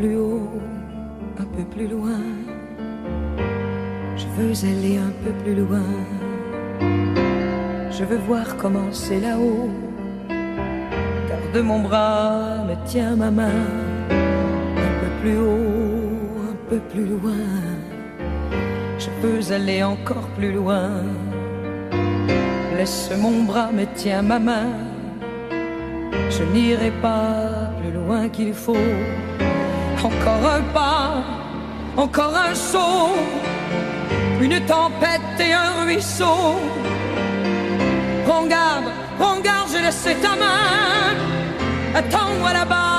plus haut, un peu plus loin. Je veux aller un peu plus loin. Je veux voir comment c'est là-haut. Car de mon bras me tient ma main. Un peu plus haut, un peu plus loin. Je peux aller encore plus loin. Laisse mon bras me tient ma main. Je n'irai pas plus loin qu'il faut. Encore un pas, encore un saut, une tempête et un ruisseau. Prends garde, prends garde, j'ai laissé ta main. Attends-moi là-bas,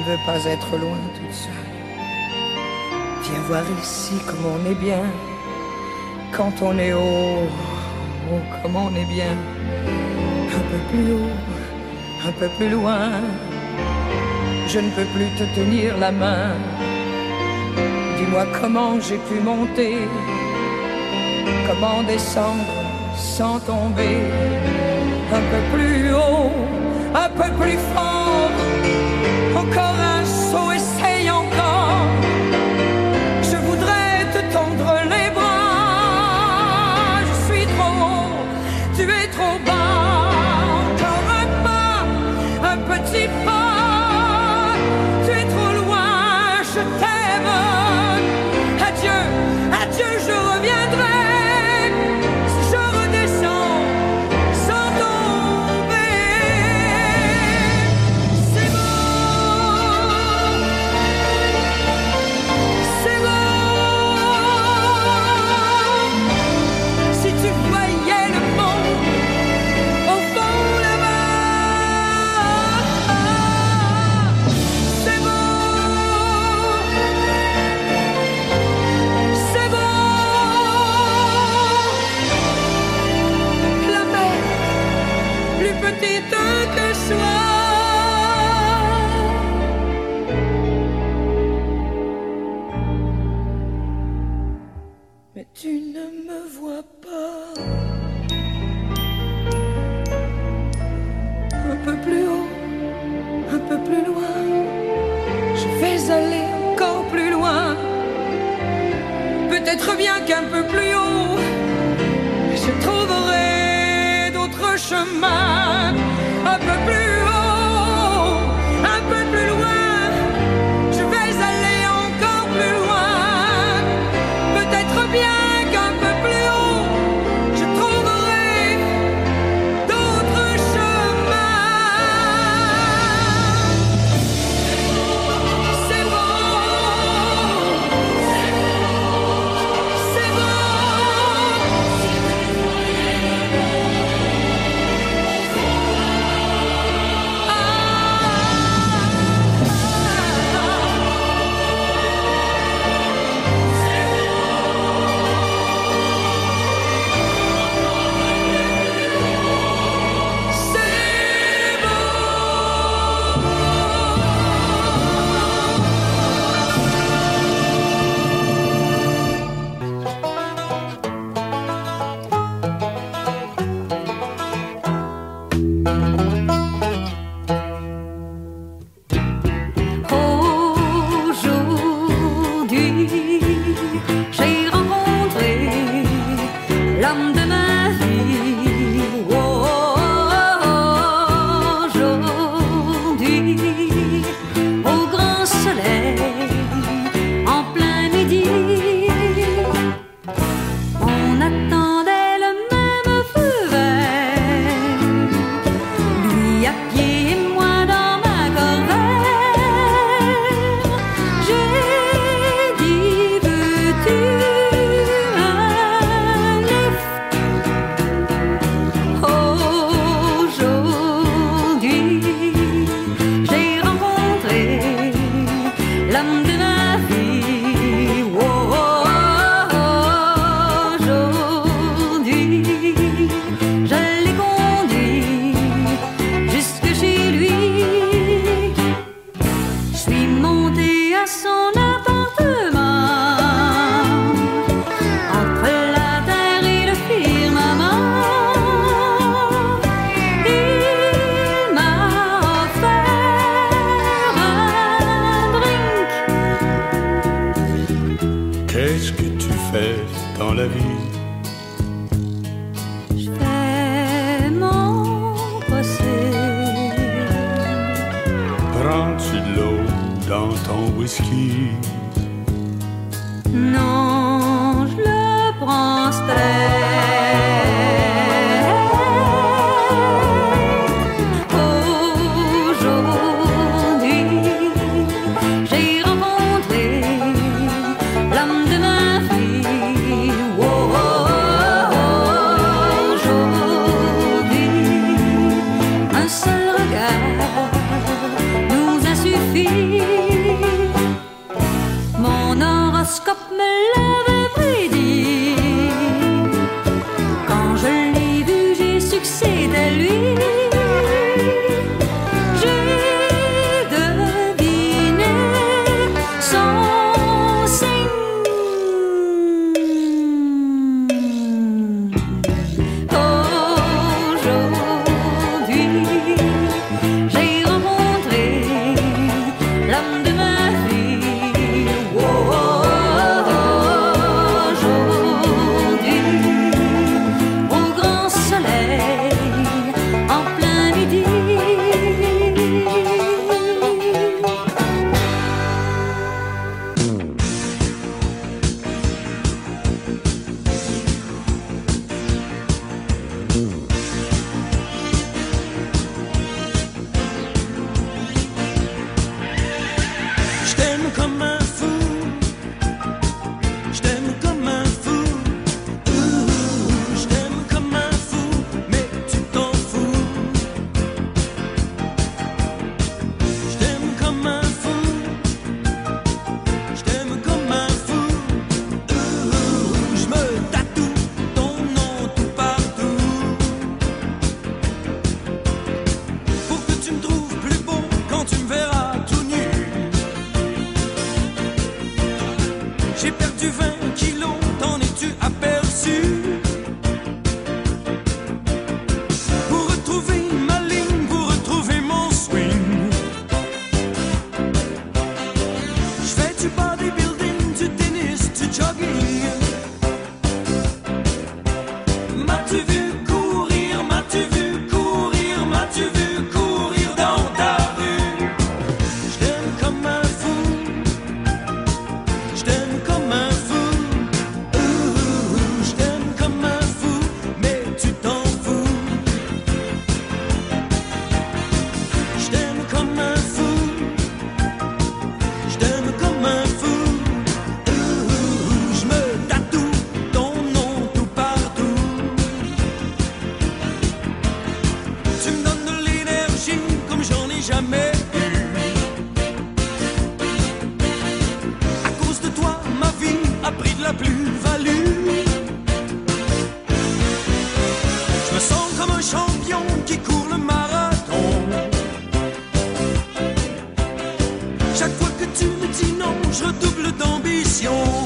ne veux pas être loin toute seule. Viens voir ici comme on est bien. Quand on est haut, oh, comme on est bien. Un peu plus haut, un peu plus loin. Je ne peux plus te tenir la main. Dis-moi comment j'ai pu monter, comment descendre sans tomber. Un peu plus haut, un peu plus fort. Encore un chugging Mission!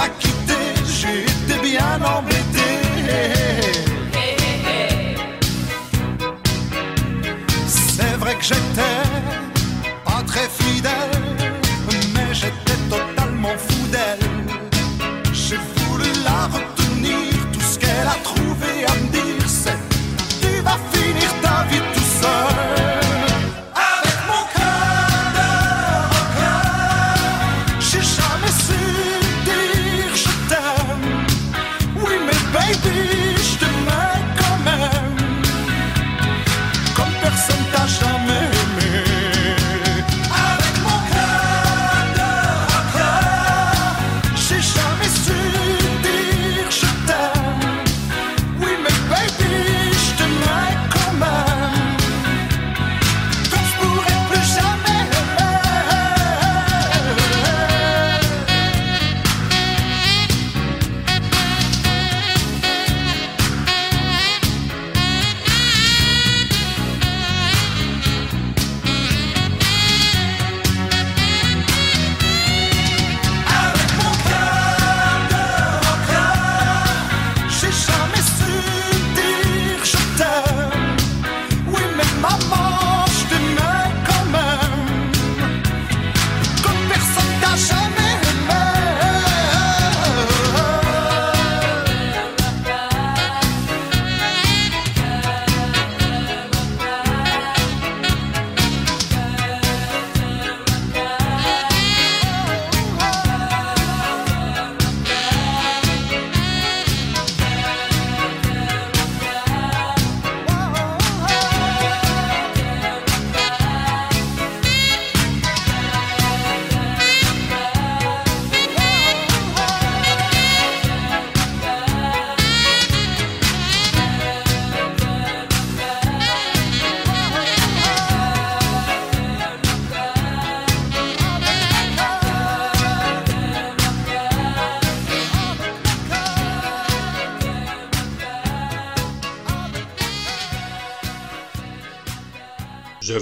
M'a quitté. Été bien embêté. C'est vrai que j'étais pas très fidèle,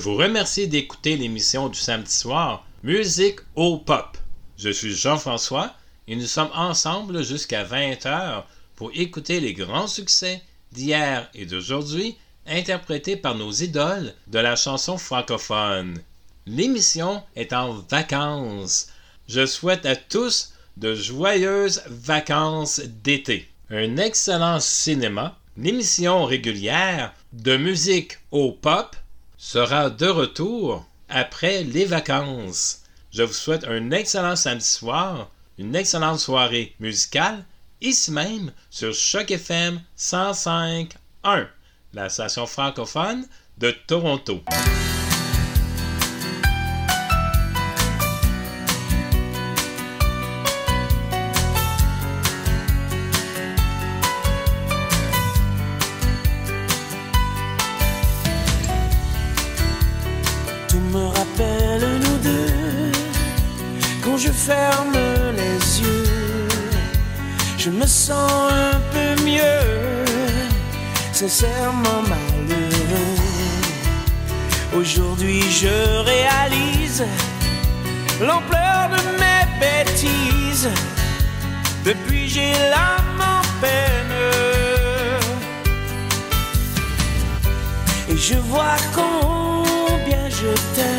vous remercie d'écouter l'émission du samedi soir Musique au Pop. Je suis Jean-François et nous sommes ensemble jusqu'à 20h pour écouter les grands succès d'hier et d'aujourd'hui interprétés par nos idoles de la chanson francophone. L'émission est en vacances. Je souhaite à tous de joyeuses vacances d'été. Un excellent cinéma, l'émission régulière de musique au pop sera de retour après les vacances. Je vous souhaite un excellent samedi soir, une excellente soirée musicale, ici même sur Choc FM 105.1, la station francophone de Toronto. Aujourd'hui, je réalise l'ampleur de mes bêtises. Depuis, j'ai l'âme en peine. Et je vois combien je t'aime.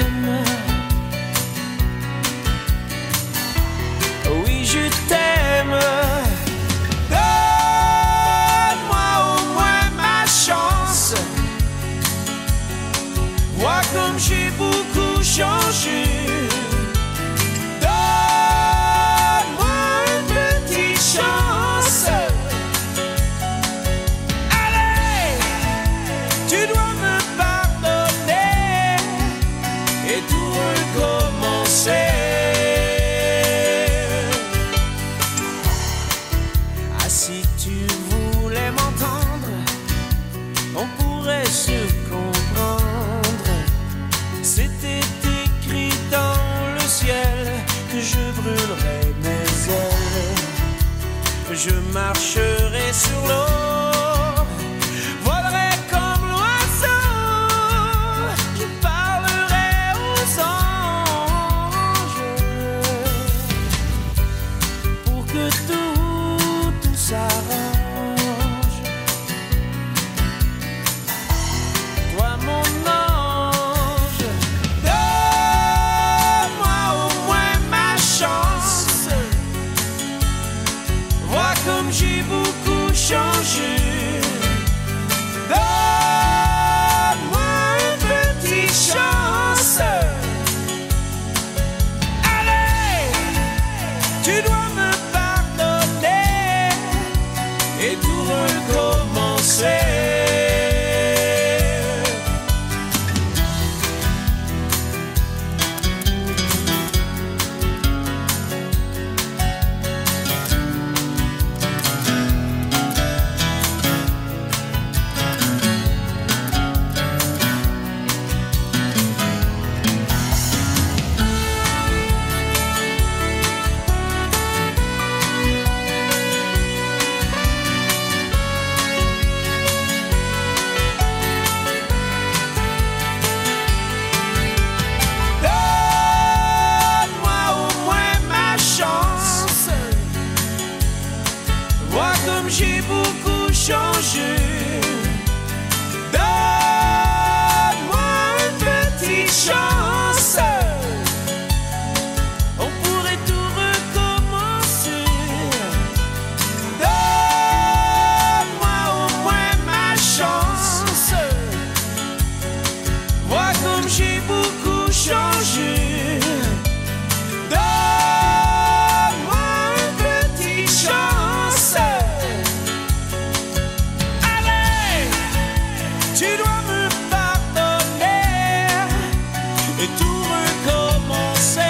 Et tout recommencer.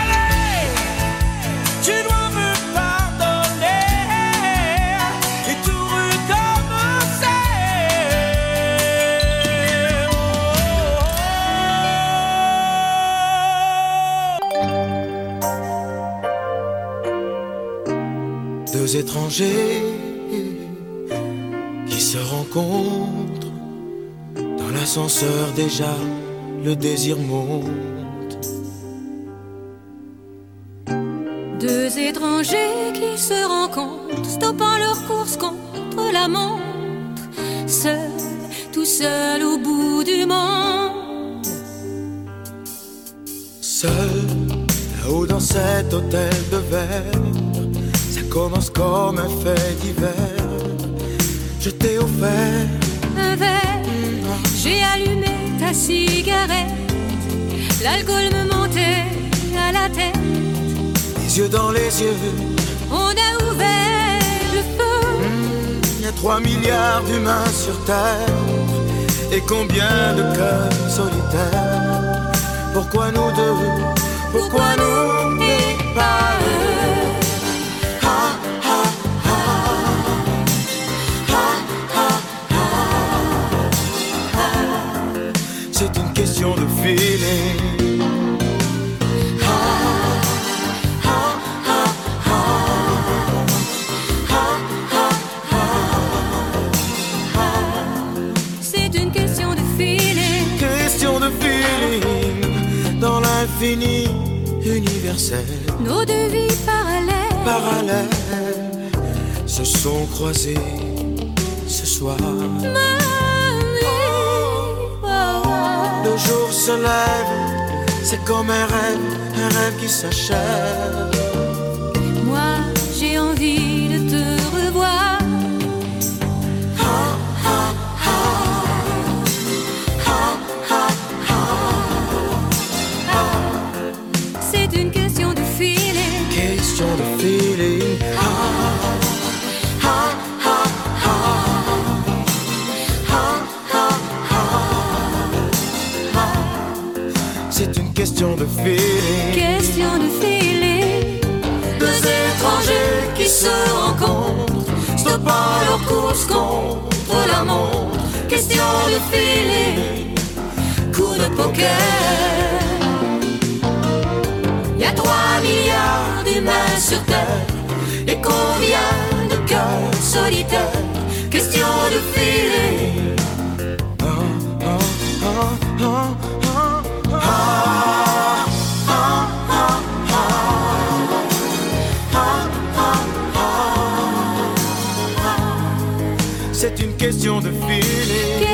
Allez, tu dois me pardonner et tout recommencer. Deux étrangers l'ascenseur déjà, le désir monte. Deux étrangers qui se rencontrent, stoppant leur course contre la montre, seuls, tout seuls au bout du monde. Seul, là-haut dans cet hôtel de verre, ça commence comme un fait divers. Je t'ai offert cigarette, l'alcool me montait à la tête, les yeux dans les yeux. on a ouvert le feu. Il y a trois milliards d'humains sur Terre et combien de cœurs solitaires. Pourquoi nous deux? Pourquoi nous et pas Nos deux vies parallèles, se sont croisées ce soir. Nos jours se lèvent, c'est comme un rêve, un rêve qui s'achève. Question de feeling. Question de. Deux étrangers qui se rencontrent, stoppant leur course contre la montre. Question de feeling. Coup de poker. Y a 3 milliards d'humains sur Terre. Et combien de cœurs solitaires? Question de feeling. Question de feeling.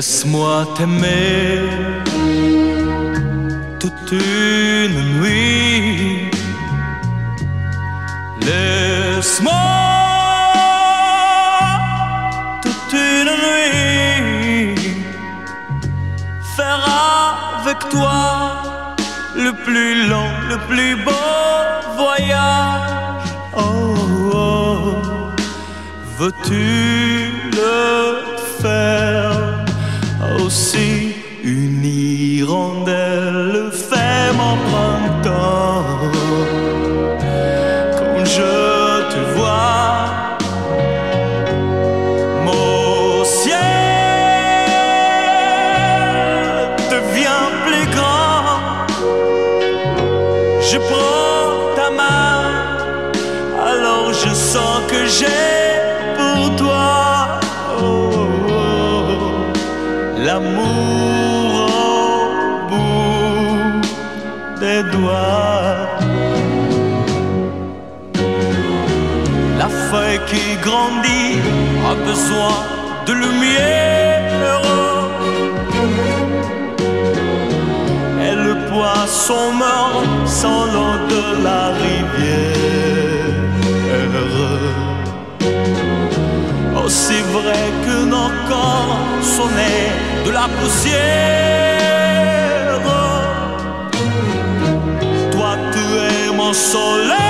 Laisse-moi t'aimer toute une nuit. Laisse-moi toute une nuit faire avec toi le plus long, le plus beau voyage. Oh, oh. veux-tu le see besoin de lumière. Et le poisson meurt sans l'eau de la rivière. Aussi vrai que nos corps nés de la poussière. Toi, tu es mon soleil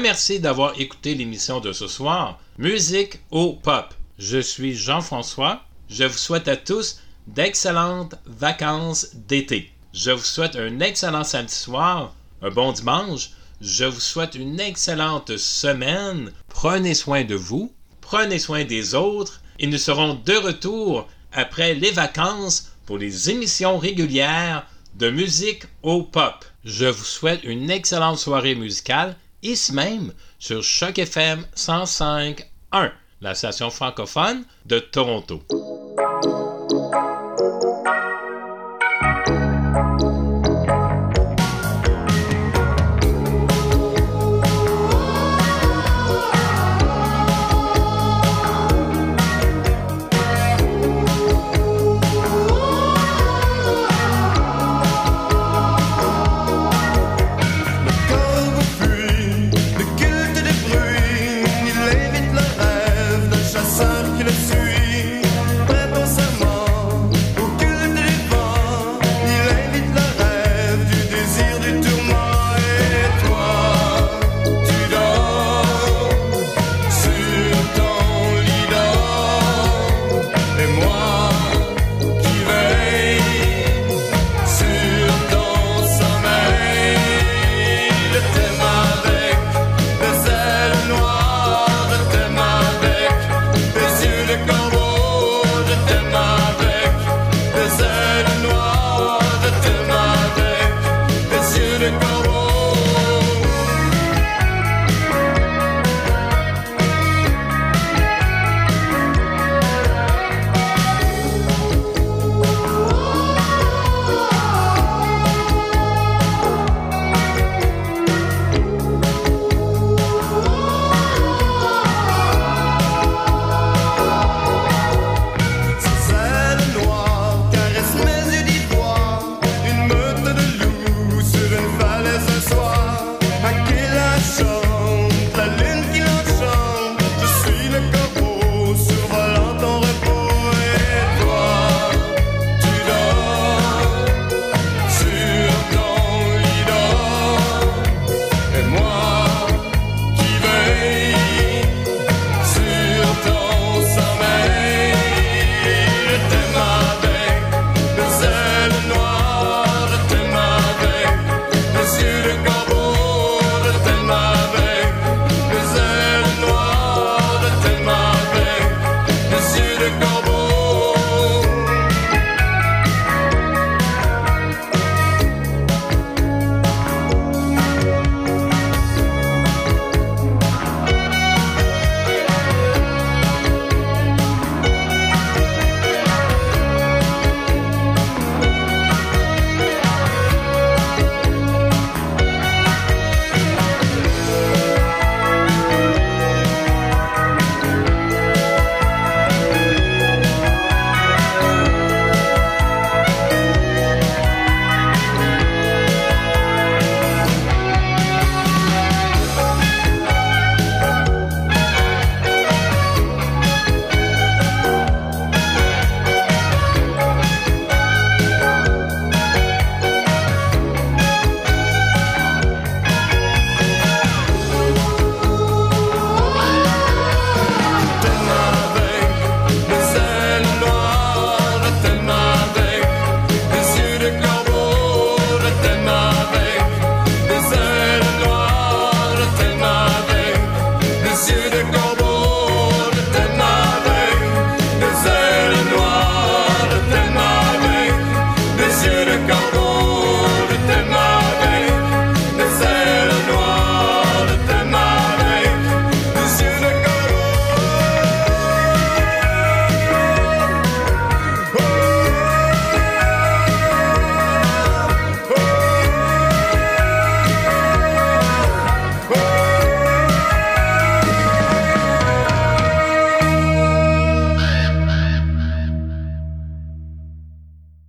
remercie d'avoir écouté l'émission de ce soir, Musique au Pop. Je suis Jean-François. Je vous souhaite à tous d'excellentes vacances d'été. Je vous souhaite un excellent samedi soir, un bon dimanche. Je vous souhaite une excellente semaine. Prenez soin de vous, prenez soin des autres et nous serons de retour après les vacances pour les émissions régulières de musique au pop. Je vous souhaite une excellente soirée musicale ici même sur Choc FM 105.1, la station francophone de Toronto.